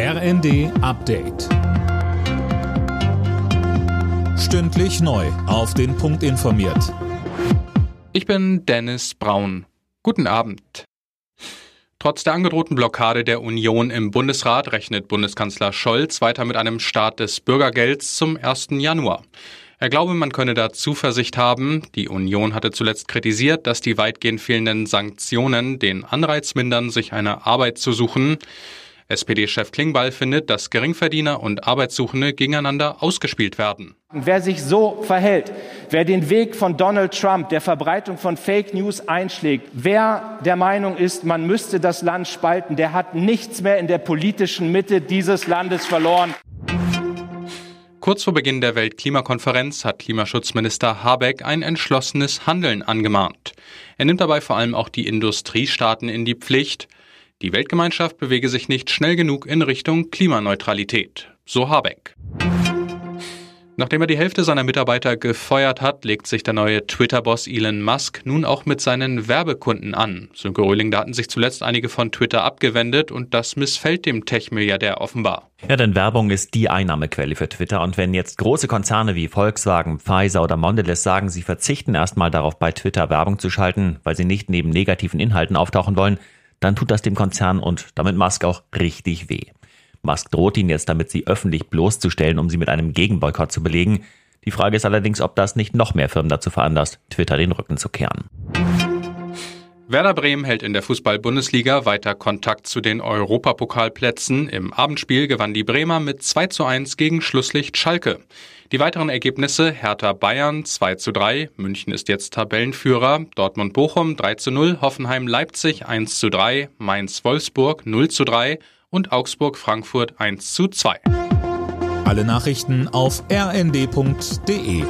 RND Update. Stündlich neu. Auf den Punkt informiert. Ich bin Dennis Braun. Guten Abend. Trotz der angedrohten Blockade der Union im Bundesrat rechnet Bundeskanzler Scholz weiter mit einem Start des Bürgergelds zum 1. Januar. Er glaube, man könne da Zuversicht haben. Die Union hatte zuletzt kritisiert, dass die weitgehend fehlenden Sanktionen den Anreiz mindern, sich eine Arbeit zu suchen. SPD-Chef Klingbeil findet, dass Geringverdiener und Arbeitssuchende gegeneinander ausgespielt werden. Wer sich so verhält, wer den Weg von Donald Trump, der Verbreitung von Fake News einschlägt, wer der Meinung ist, man müsste das Land spalten, der hat nichts mehr in der politischen Mitte dieses Landes verloren. Kurz vor Beginn der Weltklimakonferenz hat Klimaschutzminister Habeck ein entschlossenes Handeln angemahnt. Er nimmt dabei vor allem auch die Industriestaaten in die Pflicht. Die Weltgemeinschaft bewege sich nicht schnell genug in Richtung Klimaneutralität, so Habeck. Nachdem er die Hälfte seiner Mitarbeiter gefeuert hat, legt sich der neue Twitter-Boss Elon Musk nun auch mit seinen Werbekunden an. Sönke Röhling, da hatten sich zuletzt einige von Twitter abgewendet und das missfällt dem Tech-Milliardär offenbar. Ja, denn Werbung ist die Einnahmequelle für Twitter und wenn jetzt große Konzerne wie Volkswagen, Pfizer oder Mondelez sagen, sie verzichten erstmal darauf, bei Twitter Werbung zu schalten, weil sie nicht neben negativen Inhalten auftauchen wollen, dann tut das dem Konzern und damit Musk auch richtig weh. Musk droht ihn jetzt damit, sie öffentlich bloßzustellen, um sie mit einem Gegenboykott zu belegen. Die Frage ist allerdings, ob das nicht noch mehr Firmen dazu veranlasst, Twitter den Rücken zu kehren. Werder Bremen hält in der Fußball-Bundesliga weiter Kontakt zu den Europapokalplätzen. Im Abendspiel gewann die Bremer mit 2 zu 1 gegen Schlusslicht Schalke. Die weiteren Ergebnisse Hertha Bayern 2 zu 3, München ist jetzt Tabellenführer, Dortmund Bochum 3 zu 0, Hoffenheim Leipzig 1 zu 3, Mainz Wolfsburg 0 zu 3 und Augsburg Frankfurt 1 zu 2. Alle Nachrichten auf rnd.de